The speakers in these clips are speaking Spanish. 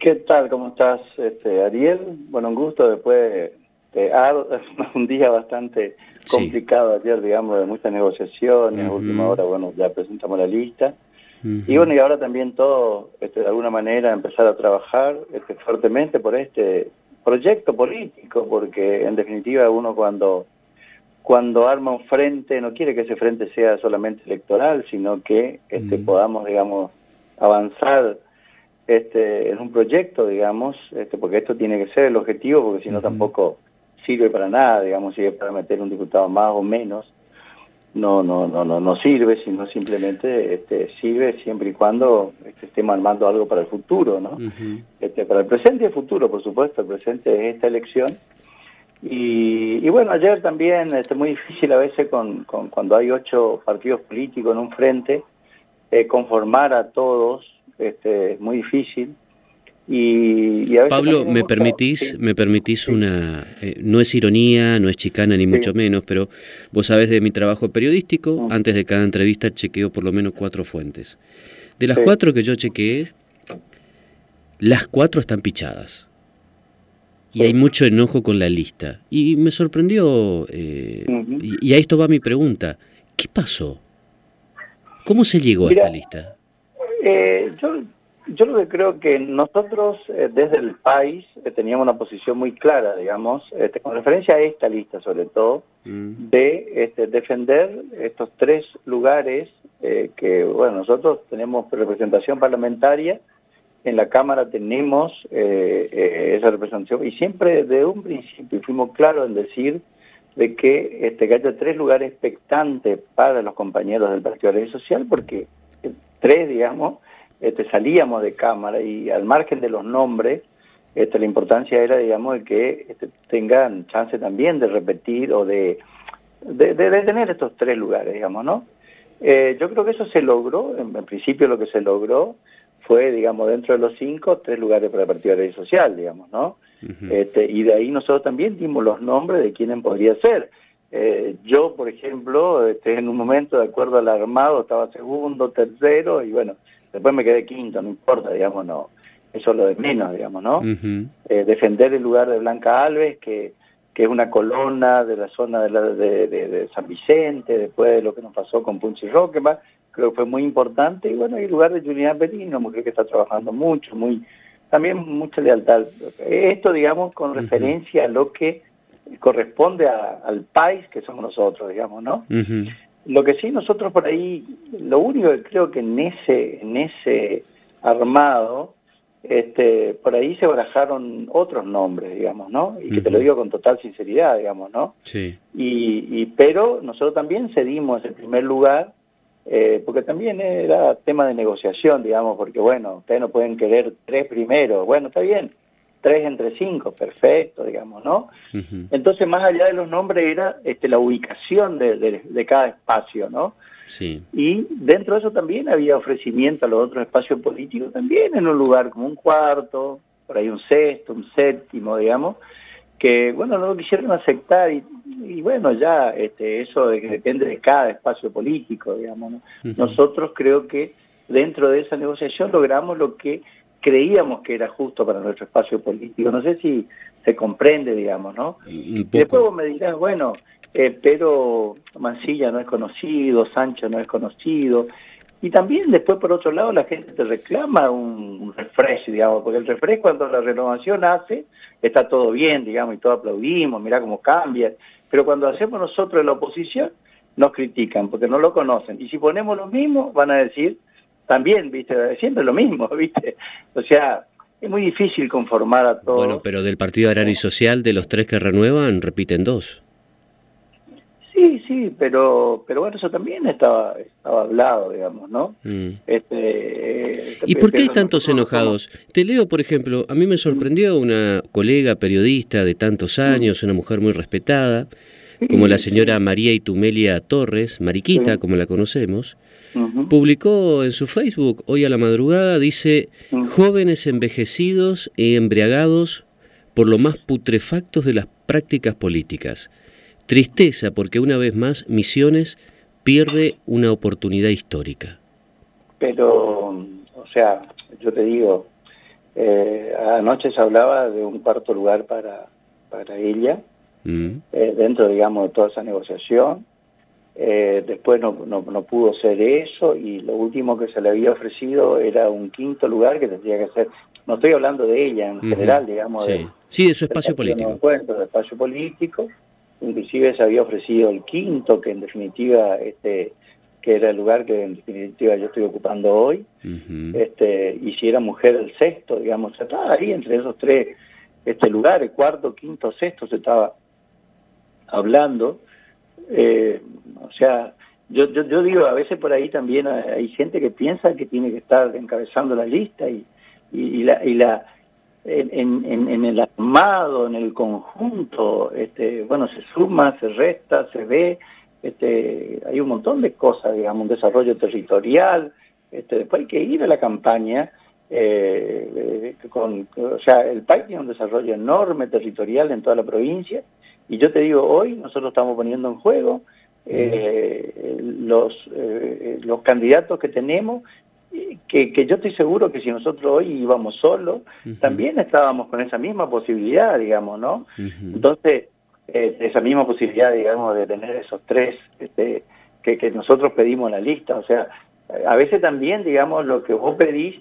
¿Qué tal? ¿Cómo estás, este, Ariel? Bueno, un gusto después de un día bastante complicado ayer, digamos, de muchas negociaciones. A última hora, bueno, ya presentamos la lista. Y bueno, y ahora también todo, este, de alguna manera, empezar a trabajar este, fuertemente por este proyecto político, porque en definitiva uno cuando, cuando arma un frente, no quiere que ese frente sea solamente electoral, sino que este, podamos, digamos, avanzar este, en un proyecto, digamos, este, porque esto tiene que ser el objetivo, porque si no tampoco sirve para nada, digamos, si es para meter un diputado más o menos, no no no no no sirve sino simplemente este, sirve siempre y cuando este, estemos armando algo para el futuro no este, para el presente y el futuro por supuesto el presente es esta elección. Y, bueno ayer también es este, muy difícil a veces con, con, cuando hay ocho partidos políticos en un frente eh, conformar a todos este es muy difícil y, Pablo, ¿me permitís, me permitís una... Eh, no es ironía, no es chicana, ni mucho menos, pero vos sabés de mi trabajo periodístico, antes de cada entrevista chequeo por lo menos cuatro fuentes. De las cuatro que yo chequeé, las cuatro están pichadas. Y hay mucho enojo con la lista. Y me sorprendió, eh, y, a esto va mi pregunta, ¿qué pasó? ¿Cómo se llegó a esta lista? Eh, yo yo lo que creo que nosotros eh, desde el país eh, teníamos una posición muy clara, digamos, este, con referencia a esta lista sobre todo, mm. de este, defender estos tres lugares eh, que, bueno, nosotros tenemos representación parlamentaria, en la Cámara tenemos esa representación y siempre de un principio fuimos claros en decir de que, este, que haya tres lugares expectantes para los compañeros del Partido de Social, porque tres, digamos, este, salíamos de cámara y al margen de los nombres, este, la importancia era, digamos, de que este, tengan chance también de repetir o de, de, tener estos tres lugares, digamos, ¿no? Eh, yo creo que eso se logró, en, principio lo que se logró fue, digamos, dentro de los cinco, tres lugares para el Partido de Social, digamos, ¿no? este, y de ahí nosotros también dimos los nombres de quiénes podría ser. Eh, yo, por ejemplo, este, en un momento, de acuerdo al armado, estaba segundo, tercero, y bueno, Después me quedé quinto, no importa, digamos, no. Eso es lo de menos, digamos, ¿no? Eh, defender el lugar de Blanca Alves, que, que es una colonna de la zona de, la, de, San Vicente, después de lo que nos pasó con Punchi Roque, creo que fue muy importante. Y bueno, el lugar de Julián Perín, una mujer que está trabajando mucho, muy también mucha lealtad. Esto, digamos, con referencia a lo que corresponde al país que somos nosotros, digamos, ¿no? Lo que sí nosotros por ahí, lo único que creo que en ese, en ese armado, este, por ahí se barajaron otros nombres, digamos, ¿no? Y que te lo digo con total sinceridad, digamos, ¿no? Sí. Y, pero nosotros también cedimos el primer lugar, eh, porque también era tema de negociación, digamos, porque bueno, ustedes no pueden querer tres primeros, bueno, está bien, tres entre cinco, perfecto, digamos, ¿no? Entonces, más allá de los nombres era este, la ubicación de, cada espacio, ¿no? Sí. Y dentro de eso también había ofrecimiento a los otros espacios políticos, también en un lugar como un cuarto, por ahí un sexto, un séptimo, digamos, que, bueno, no lo quisieron aceptar y, bueno, ya este, eso depende de cada espacio político, digamos, ¿no? Nosotros creo que dentro de esa negociación logramos lo que creíamos que era justo para nuestro espacio político. No sé si se comprende, digamos, ¿no? Y después vos me dirás, bueno, eh, pero Mancilla no es conocido, Sancho no es conocido. Y también después, por otro lado, la gente te reclama un, refresh, digamos, porque el refresh cuando la renovación hace, está todo bien, digamos, y todo aplaudimos, mira cómo cambia. Pero cuando hacemos nosotros la oposición, nos critican porque no lo conocen. Y si ponemos lo mismo, van a decir también, ¿viste? Siempre lo mismo, ¿viste? O sea, es muy difícil conformar a todos. Bueno, pero del Partido Agrario y Social, de los tres que renuevan, repiten dos. Sí, sí, pero pero bueno, eso también estaba estaba hablado, digamos, ¿no? Mm. Este, ¿Y por qué hay tantos enojados? Te leo, por ejemplo, a mí me sorprendió una colega periodista de tantos mm. años, una mujer muy respetada, como la señora María Itumelia Torres, Mariquita, como la conocemos, Publicó en su Facebook hoy a la madrugada, dice, jóvenes envejecidos y embriagados por lo más putrefactos de las prácticas políticas. Tristeza porque una vez más Misiones pierde una oportunidad histórica. Pero, o sea, yo te digo, eh, anoche se hablaba de un cuarto lugar para, para ella, mm. eh, dentro, digamos, de toda esa negociación. Eh, después no, no, pudo ser eso y lo último que se le había ofrecido era un quinto lugar que tendría que ser, no estoy hablando de ella en general, digamos. Sí. De, sí, de su espacio político. Encuentro, de espacio político. Inclusive se había ofrecido el quinto, que en definitiva este que era el lugar que en definitiva yo estoy ocupando hoy, este, y si era mujer el sexto, digamos, se estaba ahí entre esos tres este lugares, cuarto, quinto, sexto, se estaba hablando, eh, o sea, yo, yo, digo, a veces por ahí también hay gente que piensa que tiene que estar encabezando la lista y, la, en, el armado, en el conjunto, este, bueno, se suma, se resta, se ve, este, hay un montón de cosas, digamos, un desarrollo territorial, este, después hay que ir a la campaña, eh, con, o sea, el país tiene un desarrollo enorme territorial en toda la provincia, y yo te digo, hoy nosotros estamos poniendo en juego eh, los, eh, los candidatos que tenemos, que, que, yo estoy seguro que si nosotros hoy íbamos solos, también estábamos con esa misma posibilidad, digamos, ¿no? Entonces, eh, esa misma posibilidad, digamos, de tener esos tres este, que, que, nosotros pedimos en la lista. O sea, a veces también, digamos, lo que vos pedís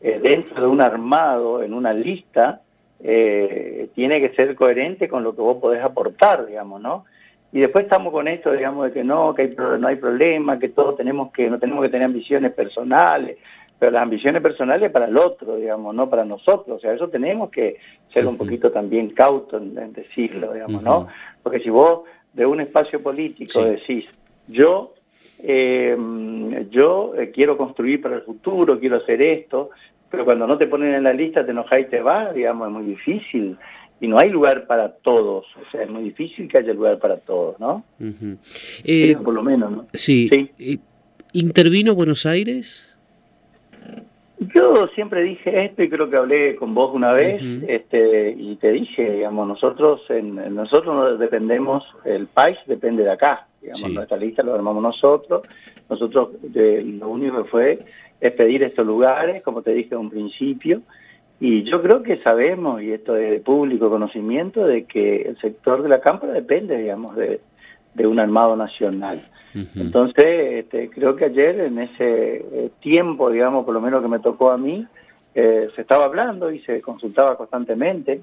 eh, dentro de un armado, en una lista, eh, tiene que ser coherente con lo que vos podés aportar, digamos, ¿no? Y después estamos con esto, digamos, de que no, que hay, no hay problema, que todos tenemos que, no tenemos que tener ambiciones personales, pero las ambiciones personales para el otro, digamos, no para nosotros. O sea, eso tenemos que ser un poquito también cautos en, decirlo, digamos, ¿no? Porque si vos de un espacio político decís, yo, eh, yo eh, quiero construir para el futuro, quiero hacer esto, pero cuando no te ponen en la lista te enojas y te vas, digamos, es muy difícil. Y no hay lugar para todos, o sea, es muy difícil que haya lugar para todos, ¿no? Eh, por lo menos, ¿no? Sí. ¿Sí? ¿Intervino Buenos Aires? Yo siempre dije esto y creo que hablé con vos una vez este, y te dije, digamos, nosotros en, nosotros no dependemos, el país depende de acá, digamos, nuestra lista lo armamos nosotros, nosotros lo único que fue es pedir estos lugares, como te dije en un principio, y yo creo que sabemos, y esto es de público conocimiento, de que el sector de la cámara depende, digamos, de, de un armado nacional. Entonces, este, creo que ayer en ese eh, tiempo, digamos, por lo menos que me tocó a mí, eh, se estaba hablando y se consultaba constantemente,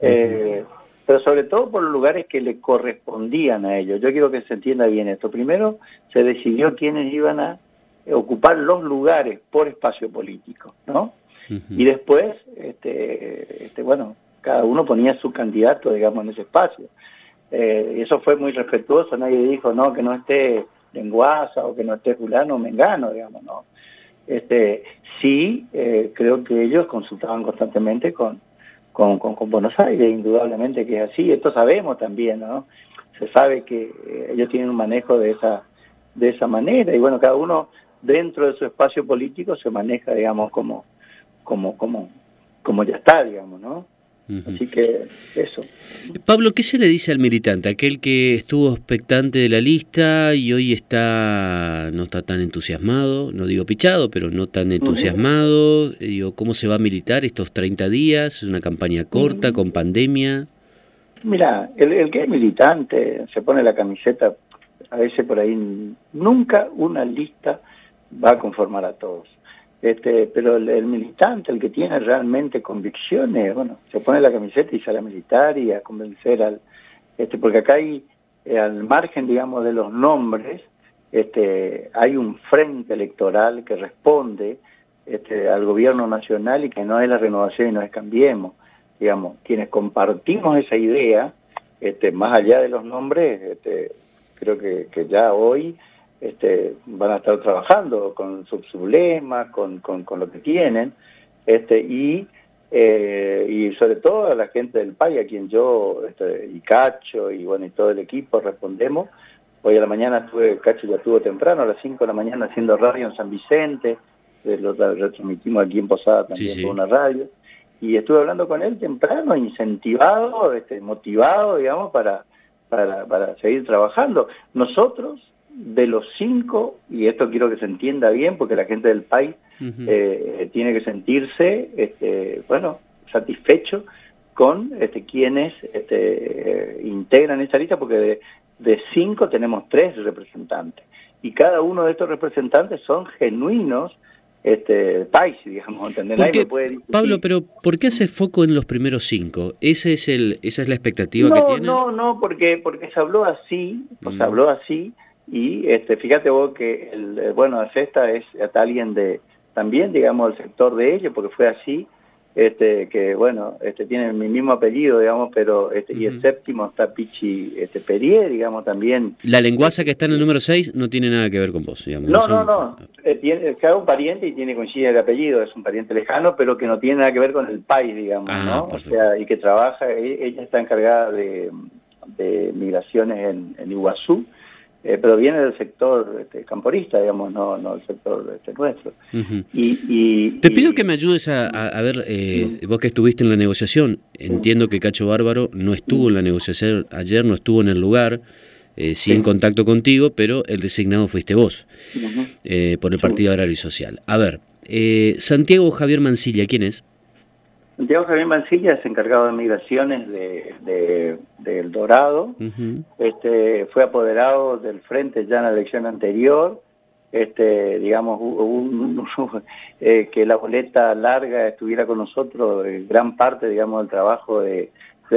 eh, pero sobre todo por los lugares que le correspondían a ellos. Yo quiero que se entienda bien esto. Primero, se decidió quiénes iban a ocupar los lugares por espacio político, ¿no? Y después, este, este, bueno, cada uno ponía su candidato, digamos, en ese espacio. Eh, eso fue muy respetuoso, nadie dijo, no, que no esté lenguaza o que no esté fulano o mengano, digamos, no. Este, sí, eh, creo que ellos consultaban constantemente con, con, con, Buenos Aires, indudablemente que es así, esto sabemos también, ¿no? Se sabe que eh, ellos tienen un manejo de esa, de esa manera, y bueno, cada uno dentro de su espacio político se maneja, digamos, como, como, como, como ya está, digamos, ¿no? Así que eso. Pablo, ¿qué se le dice al militante? Aquel que estuvo expectante de la lista y hoy está no está tan entusiasmado, no digo pichado, pero no tan entusiasmado. Digo, ¿cómo se va a militar estos 30 días? ¿Es una campaña corta, con pandemia? Mira, el, el que es militante se pone la camiseta, a veces por ahí, nunca una lista va a conformar a todos este, pero el, militante, el que tiene realmente convicciones, bueno, se pone la camiseta y sale a militar y a convencer al, este, porque acá hay, eh, al margen, digamos, de los nombres, este, hay un frente electoral que responde este, al gobierno nacional y que no es la renovación y no es cambiemos. Digamos, quienes compartimos esa idea, este, más allá de los nombres, este, creo que, que ya hoy este, van a estar trabajando con sus problemas, con, con, con, lo que tienen, este, y, eh, y sobre todo a la gente del país, a quien yo este, y Cacho y bueno y todo el equipo respondemos. Hoy a la mañana estuve, Cacho ya estuvo temprano, a las 5 de la mañana haciendo radio en San Vicente, lo retransmitimos aquí en Posada también por una radio, y estuve hablando con él temprano, incentivado, este, motivado, digamos, para, para, para seguir trabajando. Nosotros de los cinco, y esto quiero que se entienda bien porque la gente del país eh, tiene que sentirse, este, bueno, satisfecho con este, quienes este, integran esta lista, porque de, de cinco tenemos tres representantes. Y cada uno de estos representantes son genuinos este, país, digamos, ¿entendés? Pablo, pero ¿por qué hace foco en los primeros cinco? ¿Ese es el, ¿Esa es la expectativa que tiene? No, no, porque, porque se habló así, se mm. habló así, y este, fíjate vos que, el, bueno, esta es alguien de, también, digamos, el sector de ellos, porque fue así, este, que bueno, este, tiene mi mismo apellido, digamos, pero este, y el séptimo está Pichi este, Perier, digamos, también. La lenguaza que está en el número 6 no tiene nada que ver con vos, digamos. No, no, no, eh, tiene, cada un pariente y tiene coincide el apellido, es un pariente lejano, pero que no tiene nada que ver con el país, digamos, ah, ¿no? O sea, y que trabaja, e, ella está encargada de, de migraciones en, en Iguazú, eh, pero viene del sector este, camporista, digamos, no, no del sector este, nuestro. y, Te pido que me ayudes a, ver, eh, vos que estuviste en la negociación, entiendo que Cacho Bárbaro no estuvo en la negociación ayer, no estuvo en el lugar, eh, sí, en contacto contigo, pero el designado fuiste vos, por el Partido Agrario y Social. A ver, Santiago Javier Mancilla, ¿quién es? Santiago Javier Mancilla es encargado de migraciones de, El Dorado, este, fue apoderado del frente ya en la elección anterior, este, digamos, eh, que la boleta larga estuviera con nosotros, eh, gran parte, digamos, del trabajo de,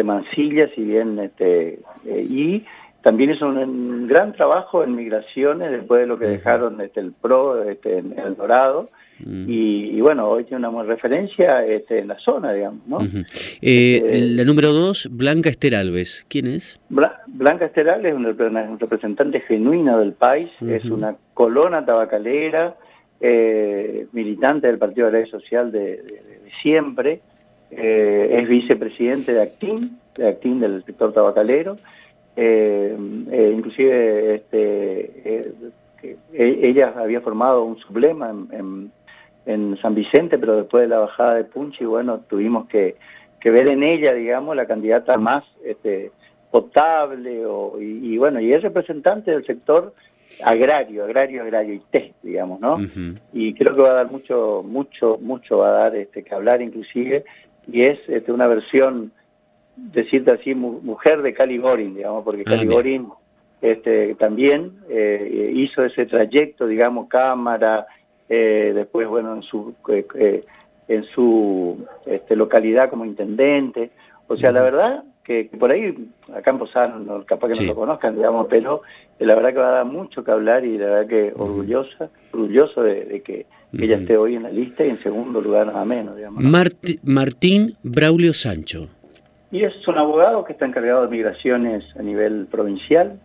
Mancilla, si bien, este, eh, y también hizo un, gran trabajo en migraciones después de lo que dejaron este, el PRO este, en El Dorado, Mm. Y, bueno, hoy tiene una buena referencia este, en la zona, digamos. ¿no? Eh, este, la número dos, Blanca Esther Alves. ¿Quién es? Blanca Esther Alves es un, representante genuino del país, es una colona tabacalera, eh, militante del Partido de la Ley Social de, siempre, eh, es vicepresidente de Actín, de Actín del sector tabacalero. inclusive este, ella había formado un sublema en, en San Vicente, pero después de la bajada de Punchi, bueno, tuvimos que, ver en ella, digamos, la candidata más este, potable, o, y, bueno, y es representante del sector agrario, agrario, agrario y test, digamos, ¿no? Y creo que va a dar mucho, mucho, mucho va a dar este, que hablar inclusive, y es este, una versión, decirte así, mujer de Cali Gorin, digamos, porque ah, Cali Gorin este, también eh, hizo ese trayecto, digamos, cámara, eh, después, bueno, en su, eh, eh, en su este, localidad como intendente. O sea, la verdad que, por ahí, acá en Posada, capaz que no lo conozcan, digamos, pero la verdad que va a dar mucho que hablar y la verdad que orgullosa, orgulloso de, que ella esté hoy en la lista y en segundo lugar nada menos, digamos. Martín Braulio Sancho. Y es un abogado que está encargado de migraciones a nivel provincial.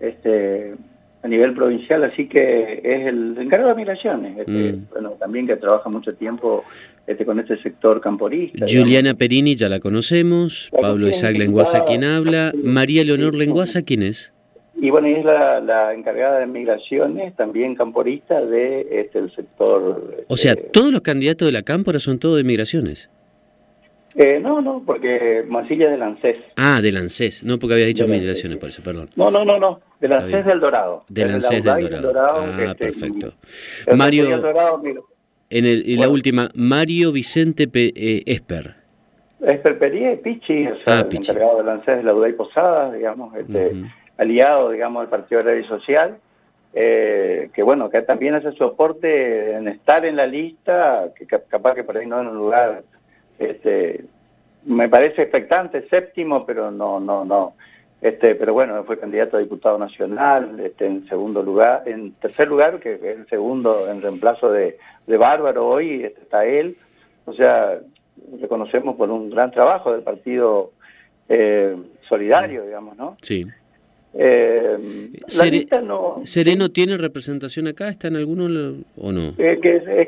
este a nivel provincial, así que es el encargado de migraciones, este, mm. bueno, también que trabaja mucho tiempo este, con este sector camporista. Juliana Perini, ya la conocemos, Pablo Isaac Lenguaza, quien habla, María Leonor Lenguaza, ¿quién es? Y bueno, es la, encargada de migraciones, también camporista de este, el sector... O sea, este, todos los candidatos de la cámpora son todos de migraciones. Eh, no, no, porque Mancilla es del ANSES. Ah, del ANSES, no porque había dicho migraciones, por eso, perdón. No, no, no, no, del ANSES del Dorado. Del ANSES del Dorado. ah, este, perfecto. Mario, en, el, y la última, Mario Vicente eh, Esper. Esper Perie, Pichi, o sea, ah, el encargado del ANSES de la Duda y Posada, digamos, este, aliado, digamos, del Partido Agrario y Social. Eh, que bueno, que también hace soporte en estar en la lista, que capaz que por ahí no en un lugar este, me parece expectante, séptimo, pero no, no, no. Este, pero bueno, fue candidato a diputado nacional, este, en segundo lugar, en tercer lugar, que es el segundo en reemplazo de, de Bárbaro hoy, este, está él. O sea, reconocemos por un gran trabajo del partido eh, solidario, digamos, ¿no? Sí. Eh, ¿Sereno tiene representación acá? ¿Está en alguno o no? es,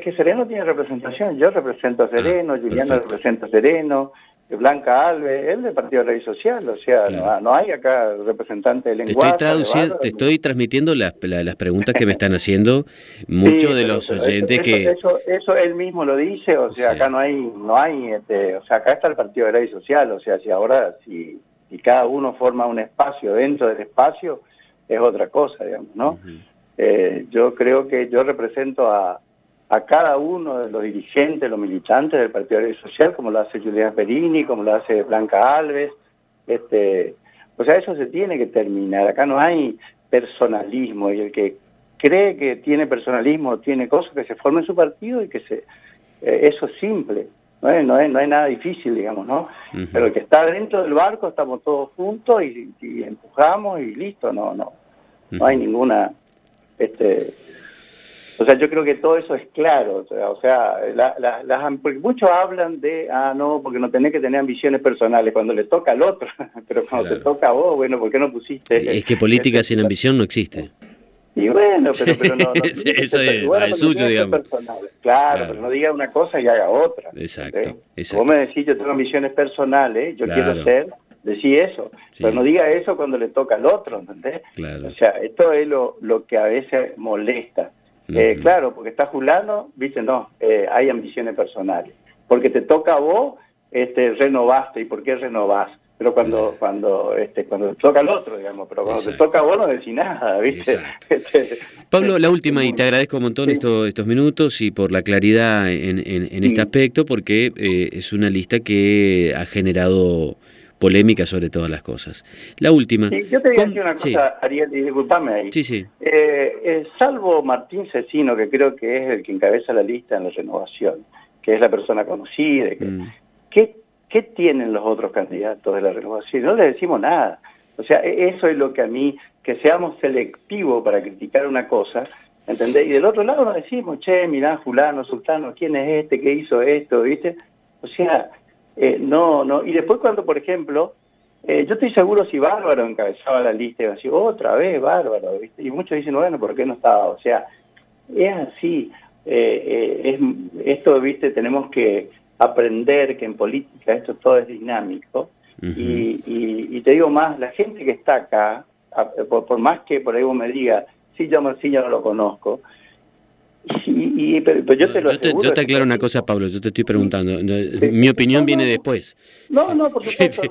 que Sereno tiene representación. Yo represento a Sereno, ah, Juliana representa a Sereno, Blanca Alves, él del Partido Rey Social. O sea, no, hay acá representante de lenguaje. Te estoy, te estoy transmitiendo las, las preguntas que me están haciendo muchos de los oyentes que... Eso, eso, él mismo lo dice, o sea, acá no hay, no hay este, o sea, acá está el Partido Rey Social, o sea, si ahora, si y cada uno forma un espacio dentro del espacio, es otra cosa, digamos, ¿no? Eh, yo creo que yo represento a, a cada uno de los dirigentes, los militantes del Partido Social, como lo hace Julián Perini, como lo hace Blanca Alves. Este, o sea, eso se tiene que terminar. Acá no hay personalismo y el que cree que tiene personalismo, tiene cosas que se forme en su partido y que se... Eh, eso es simple. No hay, no, no hay nada difícil, digamos, ¿no? Pero el que está dentro del barco estamos todos juntos y, y empujamos y listo, no, no. No hay ninguna... este o sea, yo creo que todo eso es claro. O sea, las, porque muchos hablan de, ah, no, porque no tenés que tener ambiciones personales cuando le toca al otro, pero cuando te toca a vos, bueno, ¿por qué no pusiste? Es que política este, sin ambición no existe. Y bueno, pero, pero no, Eso es, suyo, digamos. Claro, pero no diga una cosa y haga otra. Exacto, Vos me decís, yo tengo ambiciones personales, yo quiero ser, decís eso, pero no diga eso cuando le toca al otro, ¿entendés? Claro. O sea, esto es lo, lo que a veces molesta. Eh, claro, porque está Julano, viste, no, eh, hay ambiciones personales. Porque te toca a vos, este, renovaste. ¿Y por qué renovás? Pero cuando cuando este cuando toca al otro, digamos, pero cuando te toca a vos no decís nada, ¿viste? Este, Pablo, la última, y te agradezco un montón estos, estos minutos y por la claridad en, en, este aspecto, porque eh, es una lista que ha generado polémica sobre todas las cosas. La última. yo te voy a decir una cosa, Ariel, y disculpame ahí. Sí, sí. Eh, eh, salvo Martín Cecino, que creo que es el que encabeza la lista en la renovación, que es la persona conocida, mm. ¿qué, ¿qué tienen los otros candidatos de la renovación? No le decimos nada. O sea, e, eso es lo que a mí, que seamos selectivos para criticar una cosa, ¿entendés? Y del otro lado nos decimos, che, mirá, fulano, sultano, ¿quién es este que hizo esto? ¿Viste? O sea, eh, no, no. Y después cuando, por ejemplo, eh, yo estoy seguro si Bárbaro encabezaba la lista iba a decir, otra vez Bárbaro, ¿viste? Y muchos dicen, bueno, ¿por qué no estaba? O sea, es así. Eh, es, esto, ¿viste? Tenemos que aprender que en política esto todo es dinámico. y, y, te digo más, la gente que está acá, por, más que por ahí vos me diga, sí, yo no lo conozco, y, pero, yo te lo yo te, aclaro una cosa, Pablo, yo te estoy preguntando. mi opinión viene después. No, no, por supuesto.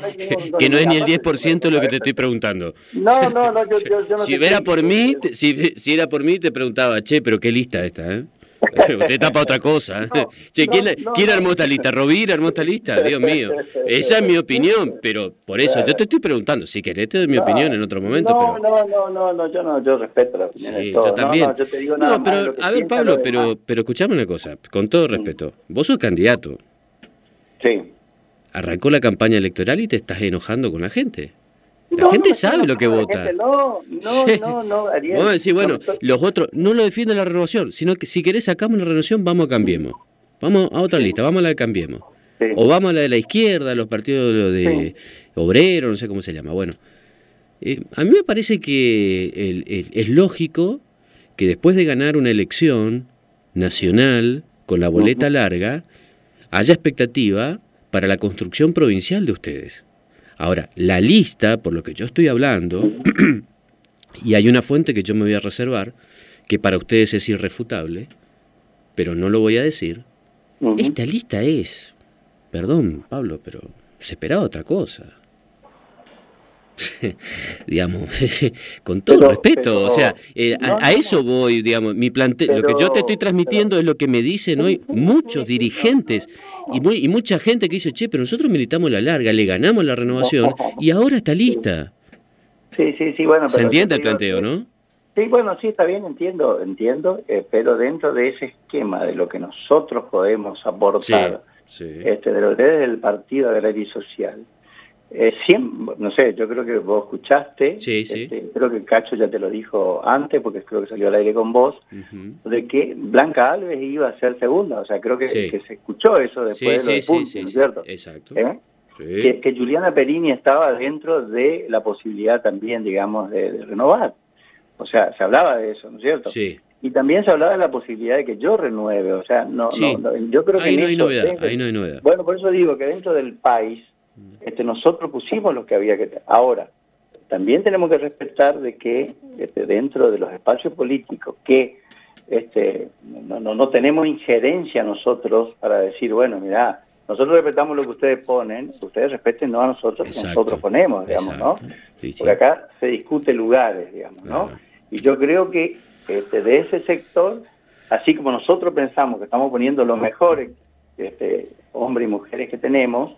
que no es ni el 10% lo que te estoy preguntando. No, no, no, yo, yo, no Si era por mí, si, si era por mí, te preguntaba, che, pero qué lista esta, ¿eh? Usted tapa otra cosa. che, ¿quién, armó esta lista? ¿Rovira armó esta lista? Dios mío. Esa es mi opinión, pero por eso yo te estoy preguntando. Si querés te doy mi opinión en otro momento. No, pero... no, no, no, yo no, yo respeto la opinión sí, Yo también. yo te digo nada no, pero, a ver, Pablo, pero, pero escuchame una cosa, con todo respeto. Vos sos candidato. Sí. Arrancó la campaña electoral y te estás enojando con la gente. La gente sabe lo que vota. no, no, no, no, Ariel. Vamos a decir, bueno, los otros no lo defienden la renovación, sino que si querés sacamos la renovación, vamos a Cambiemos. Vamos a otra lista, vamos a la de Cambiemos. O vamos a la de la izquierda, los partidos de obrero, no sé cómo se llama. Bueno, eh, a mí me parece que es lógico que después de ganar una elección nacional con la boleta larga, haya expectativa para la construcción provincial de ustedes. Ahora, la lista, por lo que yo estoy hablando, y hay una fuente que yo me voy a reservar, que para ustedes es irrefutable, pero no lo voy a decir, esta lista es, perdón Pablo, pero se esperaba otra cosa. digamos, con todo respeto, o sea, eh, a, eso voy, digamos, mi plante lo que yo te estoy transmitiendo es lo que me dicen hoy muchos dirigentes y, muy, y mucha gente que dice, che, pero nosotros militamos la larga, le ganamos la renovación y ahora está lista. Sí, sí, sí, bueno. Se entiende el planteo, ¿no? Sí, bueno, sí, está bien, entiendo, entiendo, eh, pero dentro de ese esquema de lo que nosotros podemos aportar, Este, de lo que es el Partido Agrario y Social, eh, no sé, yo creo que vos escuchaste, sí, sí. Este, creo que Cacho ya te lo dijo antes, porque creo que salió al aire con vos, de que Blanca Alves iba a ser segunda, o sea, creo que, se escuchó eso después de lo de ¿no es cierto? Exacto. ¿Eh? Que, que, Juliana Perini estaba dentro de la posibilidad también, digamos, de, renovar. O sea, se hablaba de eso, ¿no es cierto? Sí. Y también se hablaba de la posibilidad de que yo renueve, o sea, no, no, yo creo que... Ahí no hay novedad, ahí no hay novedad. Bueno, por eso digo que dentro del país este, nosotros pusimos lo que había que... Ahora, también tenemos que respetar de que este, dentro de los espacios políticos que este, no, no, no tenemos injerencia nosotros para decir, bueno, mira, nosotros respetamos lo que ustedes ponen, ustedes respeten no a nosotros que nosotros ponemos, digamos, ¿no? Porque acá se discute lugares, digamos, ¿no? Y yo creo que este, de ese sector así como nosotros pensamos que estamos poniendo los mejores este, hombres y mujeres que tenemos,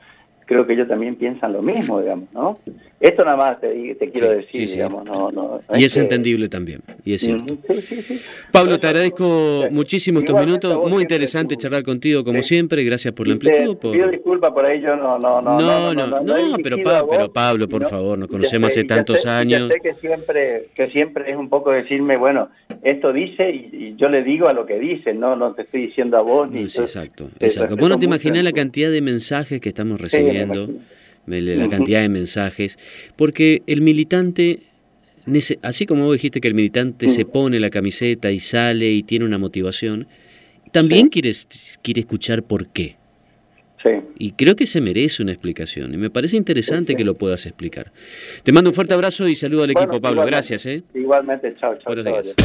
creo que ellos también piensan lo mismo, digamos, ¿no? Esto nada más te, quiero decir, digamos, no, no, Y es, entendible también, y es cierto. Pablo, te agradezco muchísimo estos minutos, muy interesante charlar contigo como siempre, gracias por la amplitud. Por... Pido disculpas por ahí, yo no, no, no. No, no, no, pero, pero Pablo, por favor, nos conocemos hace tantos años. sé que siempre, que siempre es un poco decirme, bueno, esto dice y, yo le digo a lo que dice, no no te estoy diciendo a vos. Ni exacto, exacto. Vos no te imaginás la cantidad de mensajes que estamos recibiendo, la cantidad de mensajes, porque el militante, así como vos dijiste que el militante se pone la camiseta y sale y tiene una motivación, también quiere, quiere escuchar por qué. Y creo que se merece una explicación. Y me parece interesante que lo puedas explicar. Te mando un fuerte abrazo y saludo al equipo, Pablo. Gracias. ¿eh? Igualmente, chao, chao. Buenos días.